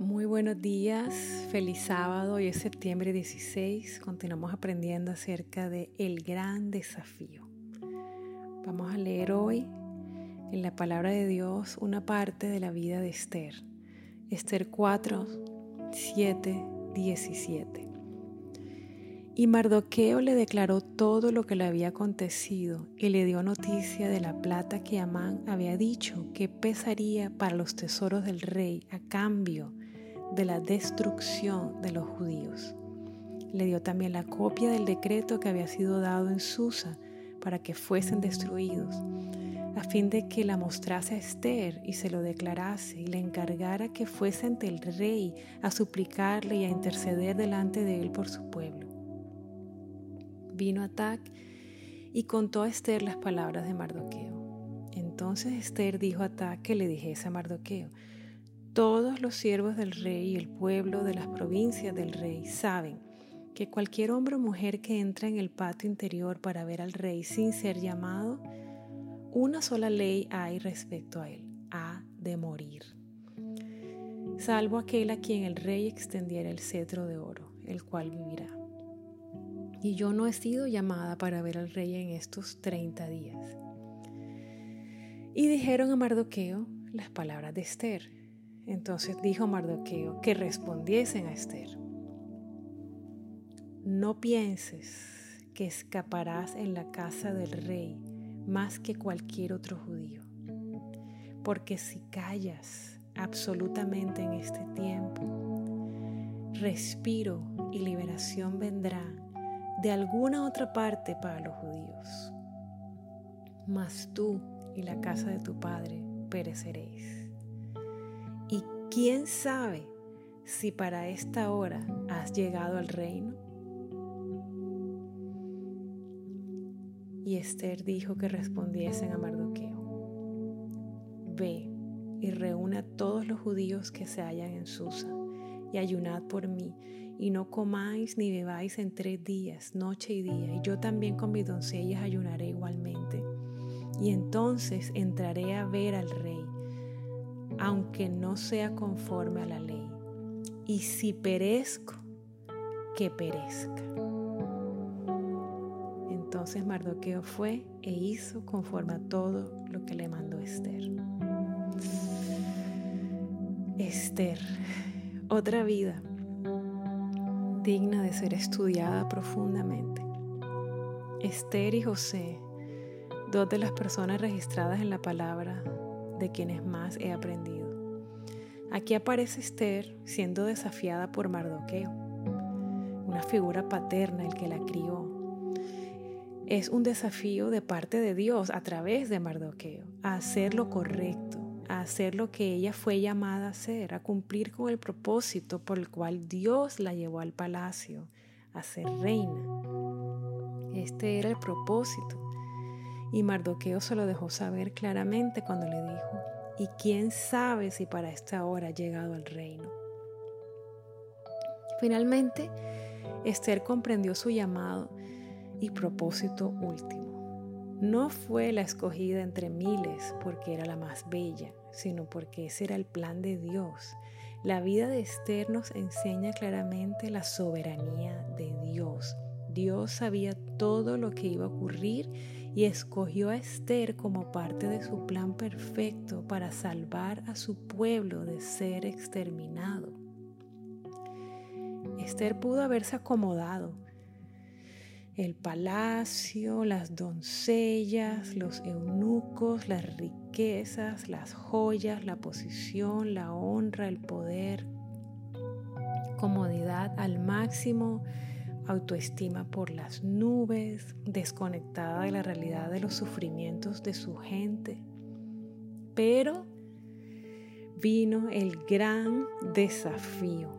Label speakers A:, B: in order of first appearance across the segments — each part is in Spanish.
A: Muy buenos días, feliz sábado, hoy es septiembre 16, continuamos aprendiendo acerca de el gran desafío. Vamos a leer hoy en la palabra de Dios una parte de la vida de Esther, Esther 4, 7, 17. Y Mardoqueo le declaró todo lo que le había acontecido y le dio noticia de la plata que Amán había dicho que pesaría para los tesoros del rey a cambio de la destrucción de los judíos. Le dio también la copia del decreto que había sido dado en Susa para que fuesen destruidos, a fin de que la mostrase a Esther y se lo declarase y le encargara que fuese ante el rey a suplicarle y a interceder delante de él por su pueblo. Vino Atac y contó a Esther las palabras de Mardoqueo. Entonces Esther dijo a Atac que le dijese a Mardoqueo, todos los siervos del rey y el pueblo de las provincias del rey saben que cualquier hombre o mujer que entra en el patio interior para ver al rey sin ser llamado, una sola ley hay respecto a él, ha de morir. Salvo aquel a quien el rey extendiera el cetro de oro, el cual vivirá. Y yo no he sido llamada para ver al rey en estos 30 días. Y dijeron a Mardoqueo las palabras de Esther, entonces dijo Mardoqueo que respondiesen a Esther. No pienses que escaparás en la casa del rey más que cualquier otro judío, porque si callas absolutamente en este tiempo, respiro y liberación vendrá de alguna otra parte para los judíos. Mas tú y la casa de tu padre pereceréis. Quién sabe si para esta hora has llegado al reino. Y Esther dijo que respondiesen a Mardoqueo, ve y reúne a todos los judíos que se hallan en Susa y ayunad por mí y no comáis ni bebáis en tres días, noche y día, y yo también con mis doncellas ayunaré igualmente. Y entonces entraré a ver al rey aunque no sea conforme a la ley. Y si perezco, que perezca. Entonces Mardoqueo fue e hizo conforme a todo lo que le mandó Esther. Esther, otra vida digna de ser estudiada profundamente. Esther y José, dos de las personas registradas en la palabra de quienes más he aprendido. Aquí aparece Esther siendo desafiada por Mardoqueo, una figura paterna el que la crió. Es un desafío de parte de Dios a través de Mardoqueo a hacer lo correcto, a hacer lo que ella fue llamada a hacer, a cumplir con el propósito por el cual Dios la llevó al palacio, a ser reina. Este era el propósito y Mardoqueo se lo dejó saber claramente cuando le dijo, ¿y quién sabe si para esta hora ha llegado al reino? Finalmente, Esther comprendió su llamado y propósito último. No fue la escogida entre miles porque era la más bella, sino porque ese era el plan de Dios. La vida de Esther nos enseña claramente la soberanía de Dios. Dios sabía todo lo que iba a ocurrir y escogió a Esther como parte de su plan perfecto para salvar a su pueblo de ser exterminado. Esther pudo haberse acomodado. El palacio, las doncellas, los eunucos, las riquezas, las joyas, la posición, la honra, el poder, comodidad al máximo, autoestima por las nubes, desconectada de la realidad de los sufrimientos de su gente. Pero vino el gran desafío.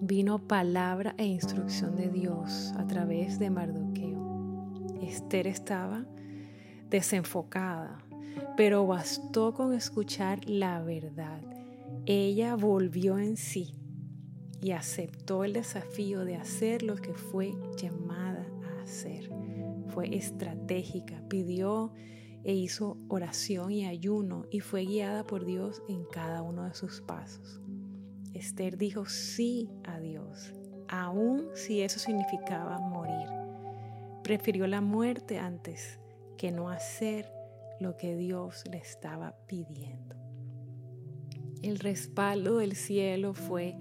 A: Vino palabra e instrucción de Dios a través de Mardoqueo. Esther estaba desenfocada, pero bastó con escuchar la verdad. Ella volvió en sí y aceptó el desafío de hacer lo que fue llamada a hacer. Fue estratégica, pidió e hizo oración y ayuno y fue guiada por Dios en cada uno de sus pasos. Esther dijo sí a Dios, aun si eso significaba morir. Prefirió la muerte antes que no hacer lo que Dios le estaba pidiendo. El respaldo del cielo fue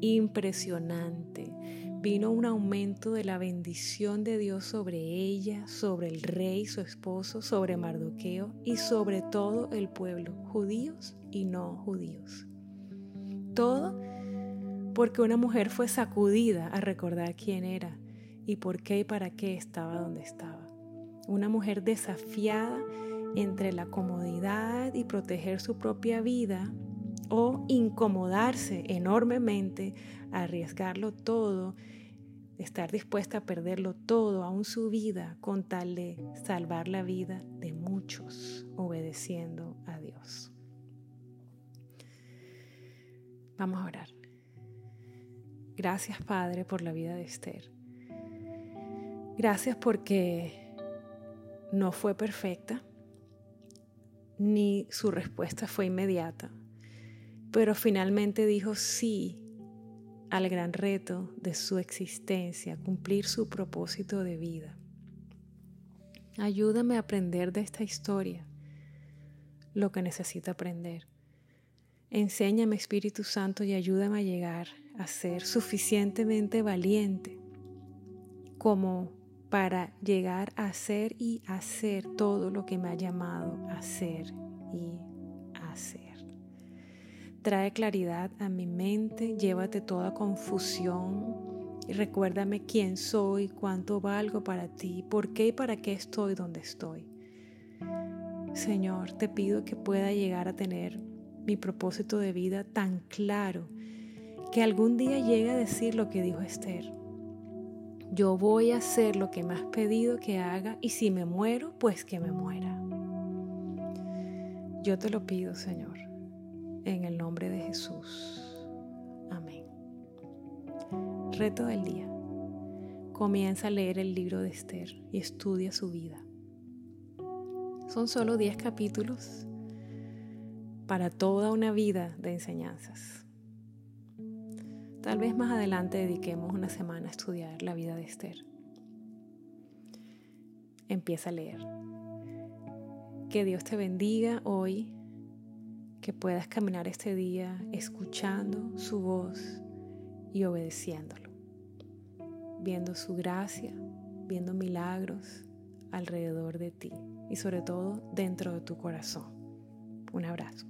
A: impresionante. Vino un aumento de la bendición de Dios sobre ella, sobre el rey, su esposo, sobre Mardoqueo y sobre todo el pueblo, judíos y no judíos. Todo porque una mujer fue sacudida a recordar quién era y por qué y para qué estaba donde estaba. Una mujer desafiada entre la comodidad y proteger su propia vida o incomodarse enormemente, arriesgarlo todo, estar dispuesta a perderlo todo, aún su vida, con tal de salvar la vida de muchos, obedeciendo a Dios. Vamos a orar. Gracias Padre por la vida de Esther. Gracias porque no fue perfecta, ni su respuesta fue inmediata, pero finalmente dijo sí al gran reto de su existencia, cumplir su propósito de vida. Ayúdame a aprender de esta historia lo que necesito aprender. Enséñame Espíritu Santo y ayúdame a llegar a ser suficientemente valiente como para llegar a ser y hacer todo lo que me ha llamado a hacer Trae claridad a mi mente, llévate toda confusión y recuérdame quién soy, cuánto valgo para ti, por qué y para qué estoy donde estoy. Señor, te pido que pueda llegar a tener mi propósito de vida tan claro que algún día llegue a decir lo que dijo Esther. Yo voy a hacer lo que me has pedido que haga y si me muero, pues que me muera. Yo te lo pido, Señor en el nombre de Jesús. Amén. Reto del día. Comienza a leer el libro de Esther y estudia su vida. Son solo 10 capítulos para toda una vida de enseñanzas. Tal vez más adelante dediquemos una semana a estudiar la vida de Esther. Empieza a leer. Que Dios te bendiga hoy que puedas caminar este día escuchando su voz y obedeciéndolo, viendo su gracia, viendo milagros alrededor de ti y sobre todo dentro de tu corazón. Un abrazo.